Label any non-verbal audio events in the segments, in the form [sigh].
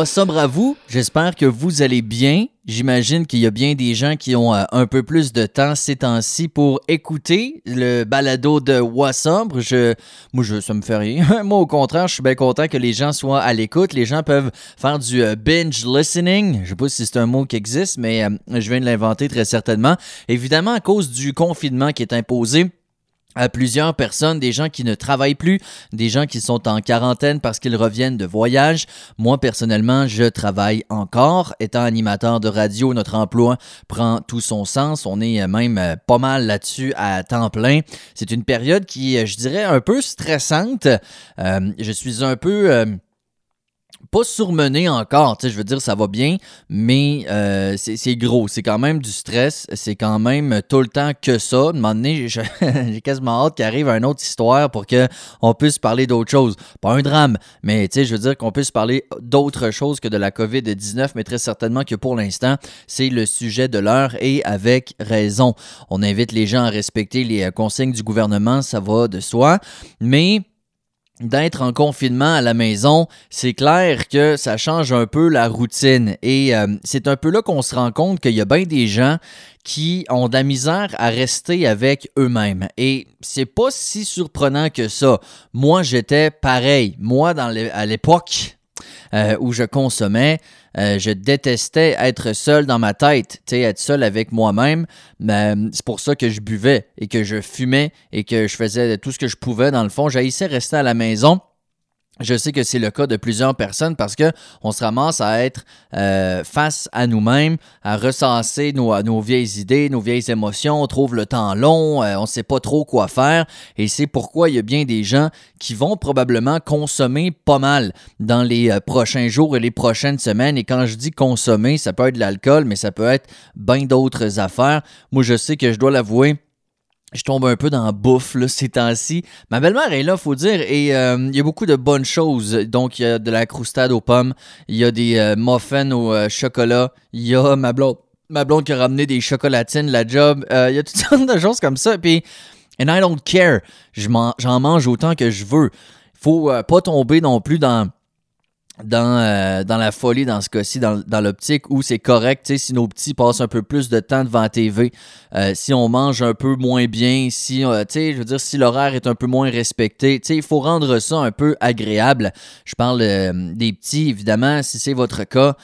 À vous, j'espère que vous allez bien. J'imagine qu'il y a bien des gens qui ont euh, un peu plus de temps ces temps-ci pour écouter le balado de Wassobre. Je, moi, ça me fait rien. [laughs] moi, au contraire, je suis bien content que les gens soient à l'écoute. Les gens peuvent faire du euh, binge listening. Je sais pas si c'est un mot qui existe, mais euh, je viens de l'inventer très certainement. Évidemment, à cause du confinement qui est imposé à plusieurs personnes, des gens qui ne travaillent plus, des gens qui sont en quarantaine parce qu'ils reviennent de voyage. Moi, personnellement, je travaille encore. Étant animateur de radio, notre emploi prend tout son sens. On est même euh, pas mal là-dessus à temps plein. C'est une période qui, euh, je dirais, un peu stressante. Euh, je suis un peu pas surmené encore, tu sais, je veux dire, ça va bien, mais euh, c'est gros. C'est quand même du stress. C'est quand même tout le temps que ça. À un moment donné, [laughs] j'ai quasiment hâte qu'il arrive une autre histoire pour qu'on puisse parler d'autre chose. Pas un drame, mais tu sais, je veux dire qu'on puisse parler d'autre chose que de la COVID-19, mais très certainement que pour l'instant, c'est le sujet de l'heure et avec raison. On invite les gens à respecter les euh, consignes du gouvernement, ça va de soi, mais d'être en confinement à la maison, c'est clair que ça change un peu la routine. Et euh, c'est un peu là qu'on se rend compte qu'il y a bien des gens qui ont de la misère à rester avec eux-mêmes. Et c'est pas si surprenant que ça. Moi, j'étais pareil. Moi, dans à l'époque euh, où je consommais, euh, je détestais être seul dans ma tête, être seul avec moi-même. c'est pour ça que je buvais et que je fumais et que je faisais tout ce que je pouvais dans le fond. J'haïssais rester à la maison je sais que c'est le cas de plusieurs personnes parce que on se ramasse à être euh, face à nous-mêmes, à recenser nos, vieilles idées, nos vieilles émotions. On trouve le temps long, euh, on ne sait pas trop quoi faire. Et c'est pourquoi il y a bien des gens qui vont probablement consommer pas mal dans les euh, prochains jours et les prochaines semaines. Et quand je dis consommer, ça peut être de l'alcool, mais ça peut être bien d'autres affaires. Moi, je sais que je dois l'avouer je tombe un peu dans la bouffe là, ces temps-ci. Ma belle-mère est là, faut dire, et euh, il y a beaucoup de bonnes choses. Donc, il y a de la croustade aux pommes, il y a des euh, muffins au euh, chocolat, il y a ma blonde, ma blonde qui a ramené des chocolatines, la job. il y a toutes [laughs] sortes de choses comme ça. Puis, and I don't care. J'en mange autant que je veux. Faut pas tomber non plus dans dans, euh, dans la folie dans ce cas-ci, dans, dans l'optique où c'est correct, si nos petits passent un peu plus de temps devant la TV, euh, si on mange un peu moins bien, si, euh, je veux dire, si l'horaire est un peu moins respecté, il faut rendre ça un peu agréable. Je parle des petits, évidemment, si c'est votre cas.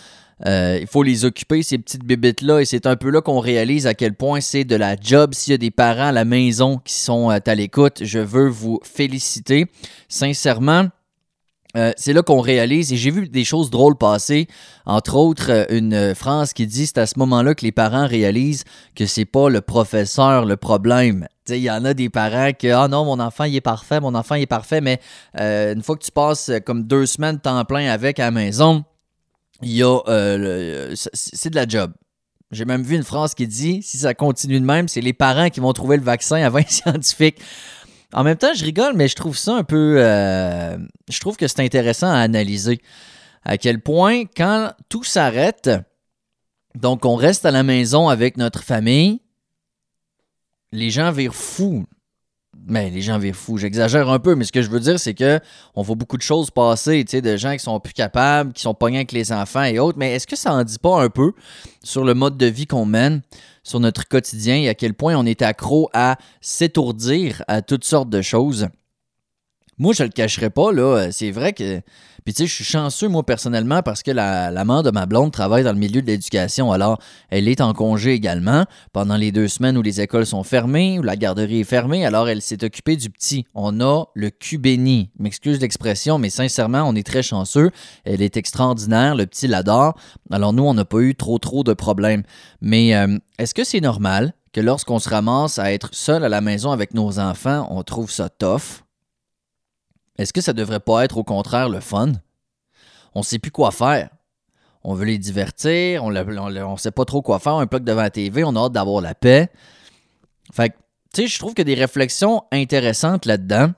il faut les occuper, ces petites bébites-là, et c'est un peu là qu'on réalise à quel point c'est de la job. S'il y a des parents à la maison qui sont à l'écoute, je veux vous féliciter. Sincèrement, euh, c'est là qu'on réalise, et j'ai vu des choses drôles passer, entre autres euh, une phrase qui dit c'est à ce moment-là que les parents réalisent que c'est pas le professeur le problème. Il y en a des parents qui Ah non, mon enfant il est parfait, mon enfant est parfait, mais euh, une fois que tu passes comme deux semaines temps plein avec à la maison, y a c'est de la job. J'ai même vu une phrase qui dit si ça continue de même, c'est les parents qui vont trouver le vaccin avant les [laughs] scientifiques. En même temps, je rigole, mais je trouve ça un peu. Euh, je trouve que c'est intéressant à analyser. À quel point, quand tout s'arrête, donc on reste à la maison avec notre famille, les gens virent fous. Mais les gens virent fous. J'exagère un peu, mais ce que je veux dire, c'est que on voit beaucoup de choses passer, tu sais, de gens qui sont plus capables, qui sont pognés avec les enfants et autres. Mais est-ce que ça en dit pas un peu sur le mode de vie qu'on mène? sur notre quotidien et à quel point on est accro à s'étourdir à toutes sortes de choses? Moi, je le cacherai pas, là. C'est vrai que. Puis, tu sais, je suis chanceux, moi, personnellement, parce que la, la mère de ma blonde travaille dans le milieu de l'éducation. Alors, elle est en congé également pendant les deux semaines où les écoles sont fermées, où la garderie est fermée. Alors, elle s'est occupée du petit. On a le cul béni. M'excuse l'expression, mais sincèrement, on est très chanceux. Elle est extraordinaire. Le petit l'adore. Alors, nous, on n'a pas eu trop, trop de problèmes. Mais euh, est-ce que c'est normal que lorsqu'on se ramasse à être seul à la maison avec nos enfants, on trouve ça tough? Est-ce que ça devrait pas être au contraire le fun? On sait plus quoi faire. On veut les divertir, on ne sait pas trop quoi faire, un bloc devant la TV, on a hâte d'avoir la paix. Fait que, tu sais, je trouve a des réflexions intéressantes là-dedans.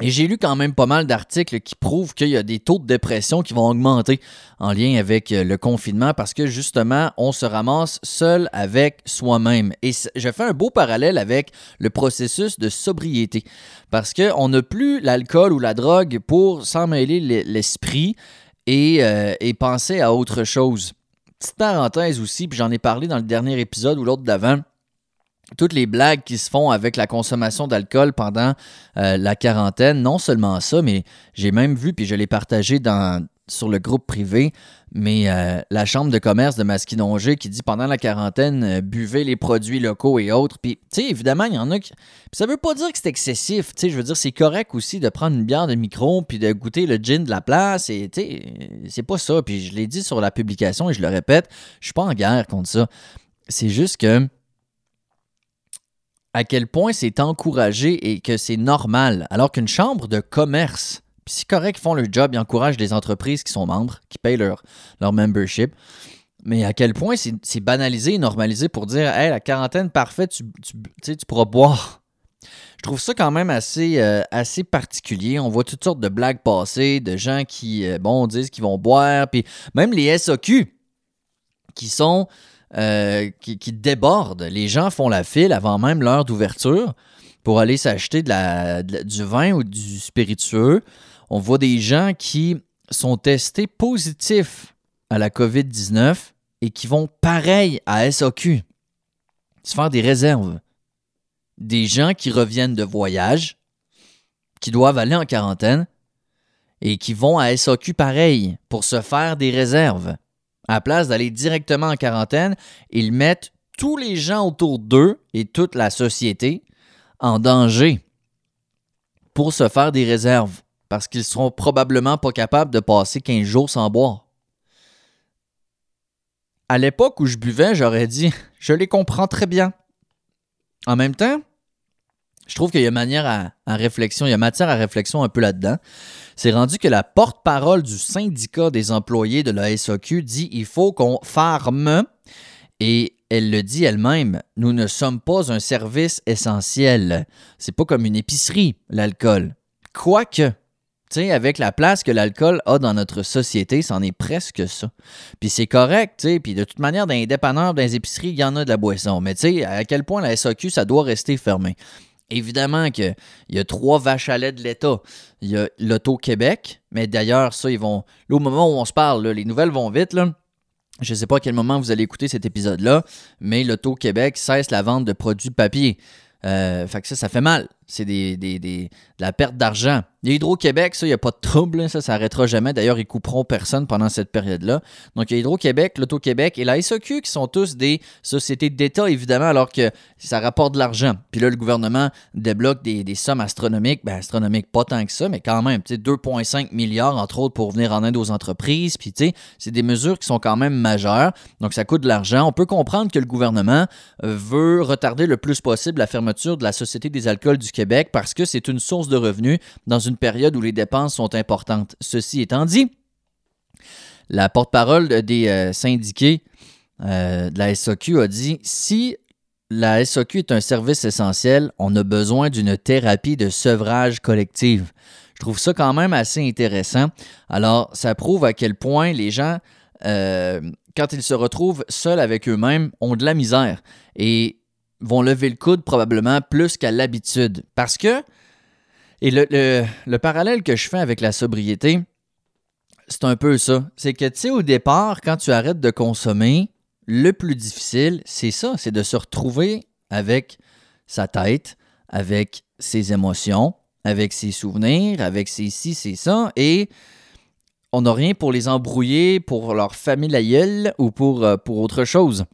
Et j'ai lu quand même pas mal d'articles qui prouvent qu'il y a des taux de dépression qui vont augmenter en lien avec euh, le confinement parce que justement, on se ramasse seul avec soi-même. Et je fais un beau parallèle avec le processus de sobriété parce qu'on n'a plus l'alcool ou la drogue pour s'en mêler l'esprit et, euh, et penser à autre chose. Petite parenthèse aussi, puis j'en ai parlé dans le dernier épisode ou l'autre d'avant toutes les blagues qui se font avec la consommation d'alcool pendant euh, la quarantaine, non seulement ça, mais j'ai même vu, puis je l'ai partagé dans, sur le groupe privé, mais euh, la chambre de commerce de Masquinongé qui dit pendant la quarantaine, euh, buvez les produits locaux et autres. Puis, tu sais, évidemment, il y en a qui. ça veut pas dire que c'est excessif, tu sais, je veux dire, c'est correct aussi de prendre une bière de micro puis de goûter le gin de la place, et tu sais, c'est pas ça. Puis je l'ai dit sur la publication et je le répète, je suis pas en guerre contre ça. C'est juste que à quel point c'est encouragé et que c'est normal, alors qu'une chambre de commerce, puis c'est correct font leur job, ils encouragent les entreprises qui sont membres, qui payent leur, membership, mais à quel point c'est banalisé et normalisé pour dire Hey, la quarantaine parfaite, tu, pourras boire. Je trouve ça quand même assez, euh, assez particulier. On voit toutes sortes de blagues passer, de gens qui, euh, bon, disent qu'ils vont boire, puis même les SOQ qui sont euh, qui, déborde. Les gens font la file avant même l'heure d'ouverture pour aller s'acheter du vin ou du spiritueux. On voit des gens qui sont testés positifs à la COVID-19 et qui vont pareil à SAQ, se faire des réserves. Des gens qui reviennent de voyage, qui doivent aller en quarantaine et qui vont à SAQ pareil pour se faire des réserves. À la place d'aller directement en quarantaine, ils mettent tous les gens autour d'eux et toute la société en danger pour se faire des réserves parce qu'ils seront probablement pas capables de passer 15 jours sans boire. À l'époque où je buvais, j'aurais dit [laughs] je les comprends très bien. En même temps, je trouve qu'il y a manière à, réflexion, il y a matière à réflexion un peu là-dedans. C'est rendu que la porte-parole du syndicat des employés de la SAQ dit il faut qu'on ferme et elle le dit elle-même, nous ne sommes pas un service essentiel. C'est pas comme une épicerie, l'alcool. Quoique, tu sais, avec la place que l'alcool a dans notre société, c'en est presque ça. Puis c'est correct, tu sais, puis de toute manière, dans les dépanneurs, dans les épiceries, il y en a de la boisson. Mais tu sais, à quel point la SAQ, ça doit rester fermé. Évidemment qu'il y a trois vaches à lait de l'État. Il y a l'Auto-Québec, mais d'ailleurs, ça, ils vont. Au moment où on se parle, les nouvelles vont vite. Je ne sais pas à quel moment vous allez écouter cet épisode-là, mais l'Auto-Québec cesse la vente de produits papier. Euh, fait que ça, ça fait mal. C'est des, de la perte d'argent. Hydro-Québec, ça, il n'y a pas de trouble. Ça, ça n'arrêtera jamais. D'ailleurs, ils couperont personne pendant cette période-là. Donc, il y a Hydro-Québec, l'Auto-Québec et la SOQ qui sont tous des sociétés d'État, évidemment, alors que ça rapporte de l'argent. Puis là, le gouvernement débloque des, sommes astronomiques. Ben, astronomiques, pas tant que ça, mais quand même, 2,5 milliards, entre autres, pour venir en aide aux entreprises. Puis, tu sais, c'est des mesures qui sont quand même majeures. Donc, ça coûte de l'argent. On peut comprendre que le gouvernement veut retarder le plus possible la fermeture de la Société des alcools du Québec parce que c'est une source de revenus dans une période où les dépenses sont importantes. Ceci étant dit, la porte-parole des euh, syndiqués euh, de la SOQ a dit si la SOQ est un service essentiel, on a besoin d'une thérapie de sevrage collective. Je trouve ça quand même assez intéressant. Alors, ça prouve à quel point les gens, euh, quand ils se retrouvent seuls avec eux-mêmes, ont de la misère. Et vont lever le coude probablement plus qu'à l'habitude. Parce que, et le, parallèle que je fais avec la sobriété, c'est un peu ça. C'est que, tu sais, au départ, quand tu arrêtes de consommer, le plus difficile, c'est ça, c'est de se retrouver avec sa tête, avec ses émotions, avec ses souvenirs, avec ses ci, ses ça, et on n'a rien pour les embrouiller, pour leur famille la ou pour, euh, pour autre chose.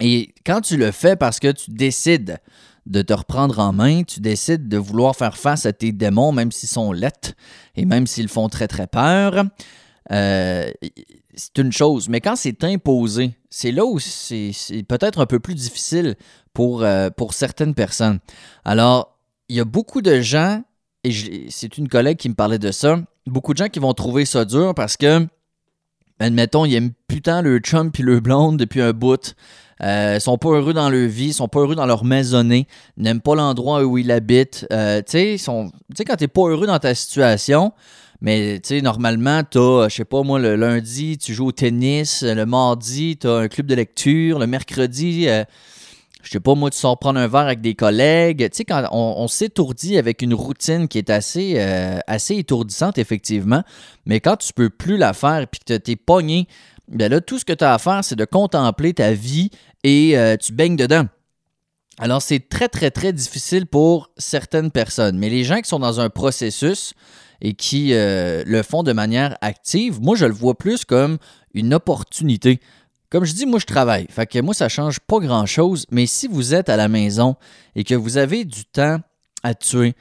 Et quand tu le fais parce que tu décides de te reprendre en main, tu décides de vouloir faire face à tes démons, même s'ils sont lettres et même s'ils font très très peur, euh, c'est une chose. Mais quand c'est imposé, c'est là où c'est peut-être un peu plus difficile pour, euh, pour certaines personnes. Alors, il y a beaucoup de gens, et c'est une collègue qui me parlait de ça, beaucoup de gens qui vont trouver ça dur parce que, admettons, ils aiment putain le chum puis le blonde depuis un bout. Euh, sont pas heureux dans leur vie, sont pas heureux dans leur maisonnée, n'aiment pas l'endroit où ils habitent. Euh, tu sais, quand t'es pas heureux dans ta situation, mais tu sais, normalement, t'as, je sais pas moi, le lundi, tu joues au tennis, le mardi, t'as un club de lecture, le mercredi, euh, je sais pas, moi, tu sors prendre un verre avec des collègues. Tu sais, quand on, s'étourdit avec une routine qui est assez, euh, assez étourdissante, effectivement, mais quand tu peux plus la faire et que tu es pogné, bien là, tout ce que tu as à faire, c'est de contempler ta vie et euh, tu baignes dedans. Alors, c'est très, très, très difficile pour certaines personnes. Mais les gens qui sont dans un processus et qui euh, le font de manière active, moi, je le vois plus comme une opportunité. Comme je dis, moi, je travaille. Fait que moi, ça change pas grand-chose. Mais si vous êtes à la maison et que vous avez du temps à tuer,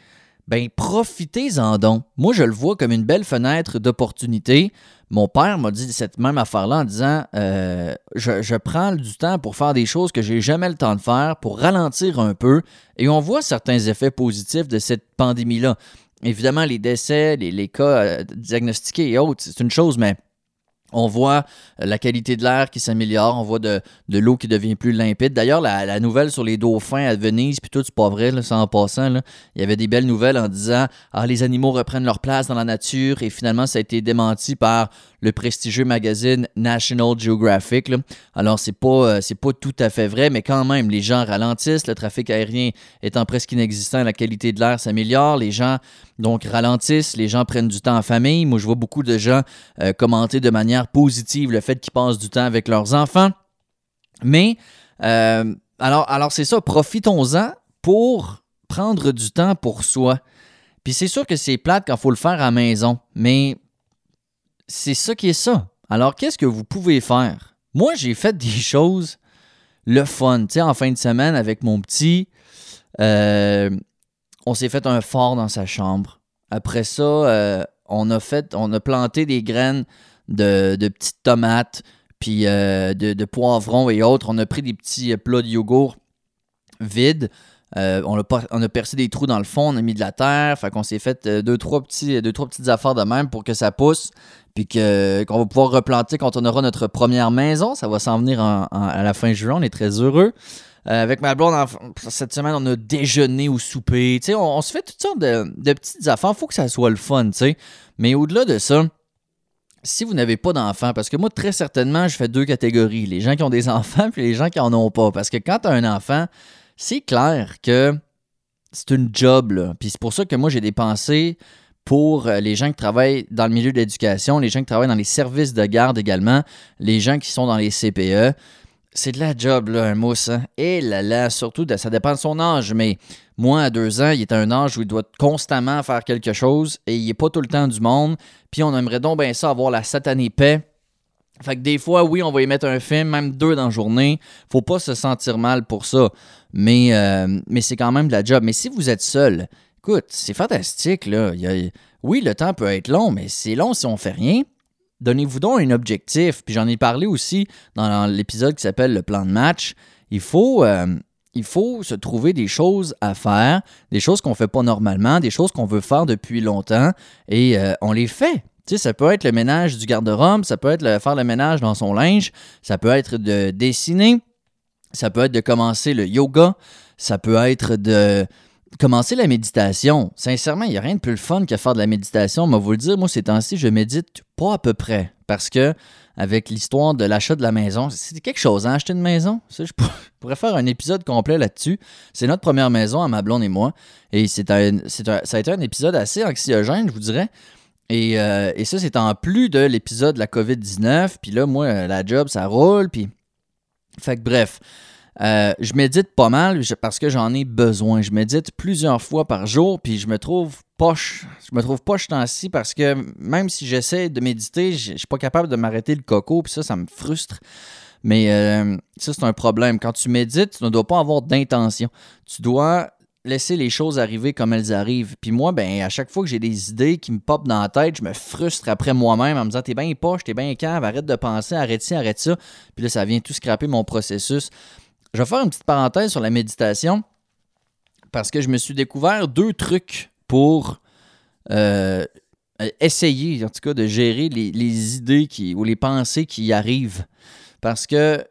ben profitez-en donc. Moi, je le vois comme une belle fenêtre d'opportunité. Mon père m'a dit cette même affaire-là en disant euh, je, prends du temps pour faire des choses que j'ai jamais le temps de faire, pour ralentir un peu. Et on voit certains effets positifs de cette pandémie-là. Évidemment, les décès, les, les cas euh, diagnostiqués et autres, c'est une chose, mais on voit la qualité de l'air qui s'améliore, on voit de, l'eau qui devient plus limpide. D'ailleurs, la, nouvelle sur les dauphins à Venise, puis tout, c'est pas vrai, ça en passant. Il y avait des belles nouvelles en disant Ah, les animaux reprennent leur place dans la nature, et finalement, ça a été démenti par le prestigieux magazine National Geographic. Alors, c'est pas, euh, pas tout à fait vrai, mais quand même, les gens ralentissent, le trafic aérien étant presque inexistant, la qualité de l'air s'améliore, les gens donc ralentissent, les gens prennent du temps en famille. Moi, je vois beaucoup de gens euh, commenter de manière positive le fait qu'ils passent du temps avec leurs enfants. Mais, euh, alors, alors c'est ça, profitons-en pour prendre du temps pour soi. Puis c'est sûr que c'est plate quand il faut le faire à la maison, mais c'est ça qui est ça. Alors, qu'est-ce que vous pouvez faire? Moi, j'ai fait des [laughs] choses le fun. Tu sais, en fin de semaine, avec mon petit, euh, on s'est fait un fort dans sa chambre. Après ça, euh, on a fait, on a planté des graines de, petites tomates, puis euh, de, poivrons et autres. On a pris des petits plats de yogourt vides. Euh, on, a percé des trous dans le fond, on a mis de la terre. Fait qu'on s'est fait deux trois, petits, deux, trois petites affaires de même pour que ça pousse. Puis qu'on va pouvoir replanter quand on aura notre première maison. Ça va s'en venir à la fin juin. On est très heureux. Euh, avec ma blonde, cette semaine, on a déjeuné ou souper. On, on, se fait toutes sortes de, petites affaires. Faut que ça soit le fun. sais. Mais au-delà de ça, si vous n'avez pas d'enfants, parce que moi, très certainement, je fais deux catégories. Les gens qui ont des [laughs] enfants puis les gens qui en ont pas. Parce que quand tu as un enfant, c'est clair que c'est une job. Puis c'est pour ça que moi, j'ai des pensées pour euh, les gens qui travaillent dans le milieu de l'éducation, les gens qui travaillent dans les services de garde également, les gens qui sont dans les CPE c'est de la job, là, un mousse. Hein? Et là là, surtout, ça dépend de son âge, mais moi, à deux ans, il est à un âge où il doit constamment faire quelque chose et il n'est pas tout le temps du monde. Puis on aimerait donc bien ça avoir la satanée paix. Fait que des fois, oui, on va y mettre un film, même deux dans la journée. Faut pas se sentir mal pour ça. Mais, euh, mais c'est quand même de la job. Mais si vous êtes seul, écoute, c'est fantastique, là. oui, le temps peut être long, mais c'est long si on fait rien. Donnez-vous donc un objectif. Puis j'en ai parlé aussi dans l'épisode qui s'appelle le plan de match. Il faut, euh, il faut se trouver des choses à faire, des choses qu'on ne fait pas normalement, des choses qu'on veut faire depuis longtemps et euh, on les fait. Tu sais, ça peut être le ménage du garde-robe, ça peut être faire le ménage dans son linge, ça peut être de dessiner, ça peut être de commencer le yoga, ça peut être de commencer la méditation, sincèrement, il n'y a rien de plus fun que faire de la méditation. Mais vous le dire, moi, ces temps-ci, je médite pas à peu près. Parce que, avec l'histoire de l'achat de la maison, c'est quelque chose, hein, acheter une maison? je pourrais faire un épisode complet là-dessus. C'est notre première maison à ma blonde et moi. Et c'est ça a été un épisode assez anxiogène, je vous dirais. Et, euh, et ça, c'est en plus de l'épisode de la COVID-19. Puis là, moi, la job, ça roule. Puis. Fait que bref. Euh, je médite pas mal parce que j'en ai besoin. Je médite plusieurs fois par jour, puis je me trouve poche. Je me trouve poche temps-ci parce que même si j'essaie de méditer, je suis pas capable de m'arrêter le coco, puis ça, ça me frustre. Mais euh, ça, c'est un problème. Quand tu médites, tu ne dois pas avoir d'intention. Tu dois laisser les choses arriver comme elles arrivent. Puis moi, ben, à chaque fois que j'ai des idées qui me popent dans la tête, je me frustre après moi-même en me disant T'es bien poche, t'es bien cave, arrête de penser, arrête ci, arrête ça. Puis là, ça vient tout scraper mon processus. Je vais faire une petite parenthèse sur la méditation parce que je me suis découvert deux trucs pour euh, essayer, en tout cas, de gérer les, idées qui, ou les pensées qui arrivent. Parce que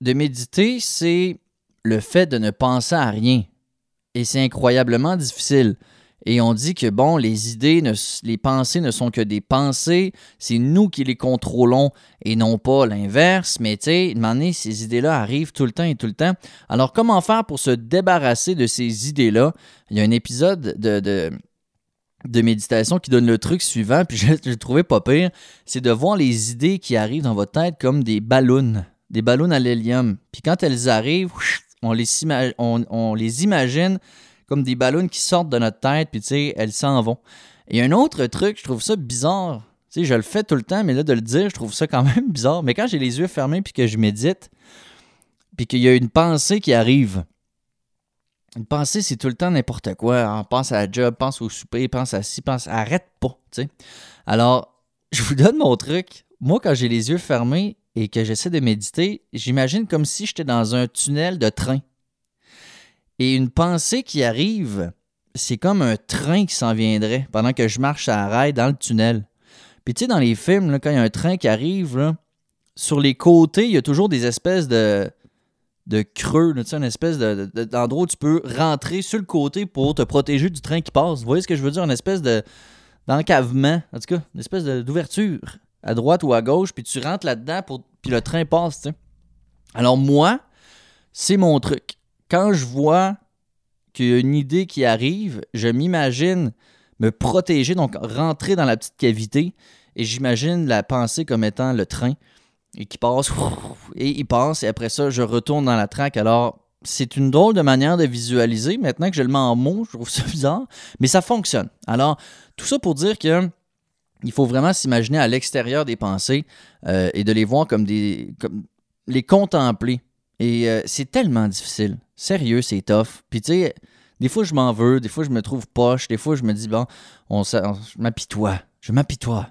de méditer, c'est le fait de ne penser à rien. Et c'est incroyablement difficile. Et on dit que, bon, les idées, les pensées ne sont que des pensées, c'est nous qui les contrôlons et non pas l'inverse. Mais tu sais, ces idées-là arrivent tout le temps et tout le temps. Alors, comment faire pour se débarrasser de ces idées-là? Il y a un épisode de, de, méditation qui donne le truc suivant, puis je, je trouvais pas pire, c'est de voir les idées qui arrivent dans votre tête comme des ballons, des ballons à l'hélium. Puis quand elles arrivent, on les, imagine comme des ballons qui sortent de notre tête, puis tu sais, elles s'en vont. Et un autre truc, je trouve ça bizarre. Tu je le fais tout le temps, mais là, de le dire, je trouve ça quand même [laughs] bizarre. Mais quand j'ai les yeux fermés, puis que je médite, puis qu'il y a une pensée qui arrive, une pensée, c'est tout le temps n'importe quoi. On pense à la job, pense au souper, pense à ci, pense. Arrête pas, tu sais. Alors, [laughs] je vous donne mon truc. Moi, quand j'ai les yeux fermés et que j'essaie de méditer, j'imagine comme si j'étais dans un tunnel de train. Et une pensée qui arrive, c'est comme un train qui s'en viendrait pendant que je marche à rail dans le tunnel. Puis tu sais, dans les films, quand il y a un train qui arrive, sur les côtés, il y a toujours des espèces de, de creux, tu sais, une espèce d'endroit où tu peux rentrer sur le côté pour te protéger du train qui passe. Vous voyez ce que je veux dire? Une espèce de d'encavement, en tout cas, une espèce d'ouverture à droite ou à gauche, puis tu rentres là-dedans, puis le train passe, tu. Alors moi, c'est mon truc quand je vois qu'il y a une idée qui arrive, je m'imagine me protéger, donc rentrer dans la petite cavité, et j'imagine la pensée comme étant le train, et qui passe, [laughs] et il passe, et après ça, je retourne dans la traque. Alors, c'est une drôle de manière de visualiser. Maintenant que je le mets en mots, je trouve ça [laughs] bizarre, mais ça fonctionne. Alors, tout ça pour dire que il faut vraiment s'imaginer à l'extérieur des pensées euh, et de les voir comme des. Comme les contempler. Et euh, c'est tellement difficile. Sérieux, c'est tough. Puis tu sais, des fois je m'en veux, des fois je me trouve poche, des fois je me dis, bon, on, je m'apitoie, je m'apitoie.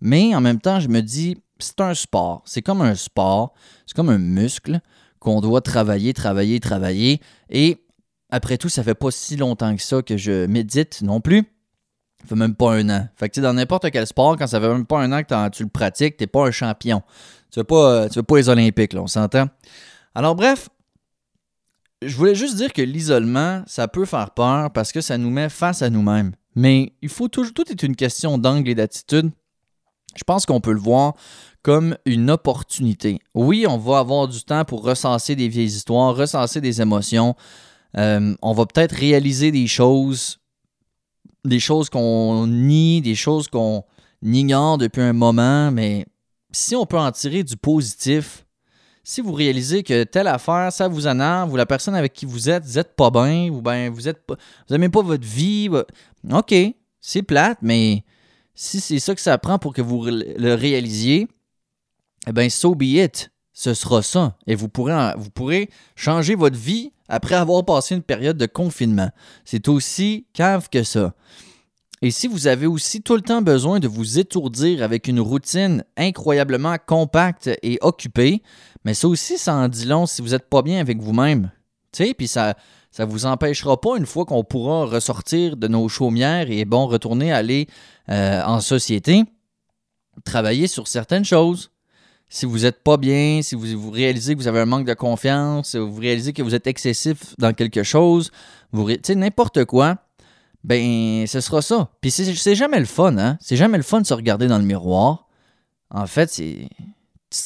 Mais en même temps, je me dis, c'est un sport. C'est comme un sport, c'est comme un muscle qu'on doit travailler, travailler, travailler. Et après tout, ça fait pas si longtemps que ça que je médite non plus. Ça fait même pas un an. Fait que tu dans n'importe quel sport, quand ça fait même pas un an que tu le pratiques, t'es pas un champion. Tu veux pas, tu veux pas les Olympiques, là, on s'entend? Alors bref, je voulais juste dire que l'isolement, ça peut faire peur parce que ça nous met face à nous-mêmes. Mais il faut toujours, tout est une question d'angle et d'attitude. Je pense qu'on peut le voir comme une opportunité. Oui, on va avoir du temps pour recenser des vieilles histoires, recenser des émotions. Euh, on va peut-être réaliser des choses, des choses qu'on nie, des choses qu'on ignore depuis un moment, mais si on peut en tirer du positif, si vous réalisez que telle affaire, ça vous énerve, ou la personne avec qui vous êtes, vous n'êtes pas bien, ou ben vous êtes vous n'aimez pas votre vie, ok, c'est plate, mais si c'est ça que ça prend pour que vous le réalisiez, eh bien, so be it. Ce sera ça. Et vous pourrez, vous pourrez changer votre vie après avoir passé une période de confinement. C'est aussi cave que ça. Et si vous avez aussi tout le temps besoin de vous étourdir avec une routine incroyablement compacte et occupée, mais ça aussi, ça en dit long si vous n'êtes pas bien avec vous-même. Tu sais, puis ça ne vous empêchera pas, une fois qu'on pourra ressortir de nos chaumières et bon, retourner aller euh, en société, travailler sur certaines choses. Si vous n'êtes pas bien, si vous, vous, réalisez que vous avez un manque de confiance, si vous réalisez que vous êtes excessif dans quelque chose, vous, tu n'importe quoi, ben ce sera ça. Puis c'est jamais le fun, hein? C'est jamais le fun de se regarder dans le miroir. En fait, c'est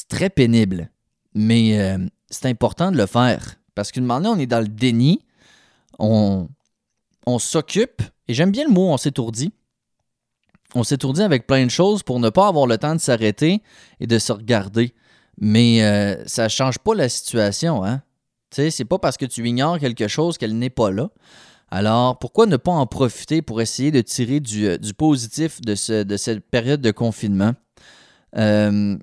très pénible. Mais euh, c'est important de le faire. Parce qu'une moment on est dans le déni, on, on s'occupe, et j'aime bien le mot on s'étourdit. On s'étourdit avec plein de choses pour ne pas avoir le temps de s'arrêter et de se regarder. Mais euh, ça ne change pas la situation, hein? Tu c'est pas parce que tu ignores quelque chose qu'elle n'est pas là. Alors, pourquoi ne pas en profiter pour essayer de tirer du, euh, positif de, cette période de confinement? Euh,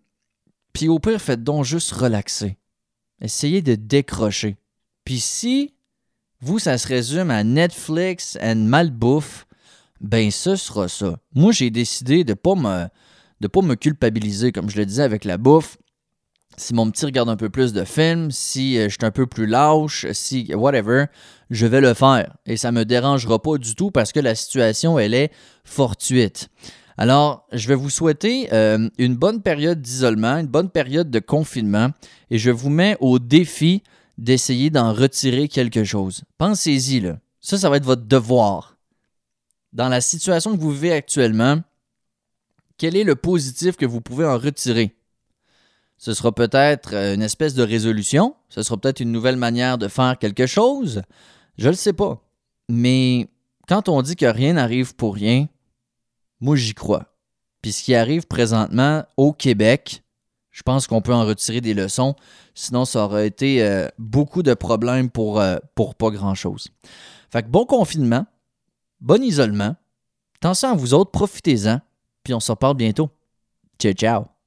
puis au pire, faites donc juste relaxer. Essayez de décrocher. Puis si vous, ça se résume à Netflix et malbouffe, ben ce sera ça. Moi, j'ai décidé de ne pas, me, pas me culpabiliser, comme je le disais avec la bouffe si mon petit regarde un peu plus de films, si euh, je suis un peu plus lâche, si whatever, je vais le faire. Et ça ne me dérangera pas du tout parce que la situation, elle est fortuite. Alors, je vais vous souhaiter euh, une bonne période d'isolement, une bonne période de confinement, et je vous mets au défi d'essayer d'en retirer quelque chose. Pensez-y, là. Ça, ça va être votre devoir. Dans la situation que vous vivez actuellement, quel est le positif que vous pouvez en retirer? Ce sera peut-être euh, une espèce de résolution, ce sera peut-être une nouvelle manière de faire quelque chose, je ne le sais pas. Mais quand on dit que rien n'arrive pour rien, moi j'y crois. Puis ce qui arrive présentement au Québec, je pense qu'on peut en retirer des leçons, sinon ça aurait été euh, beaucoup de problèmes pour, euh, pour pas grand-chose. Fait que bon confinement, bon isolement, attention à vous autres, profitez-en, puis on se reparle bientôt. Ciao, ciao!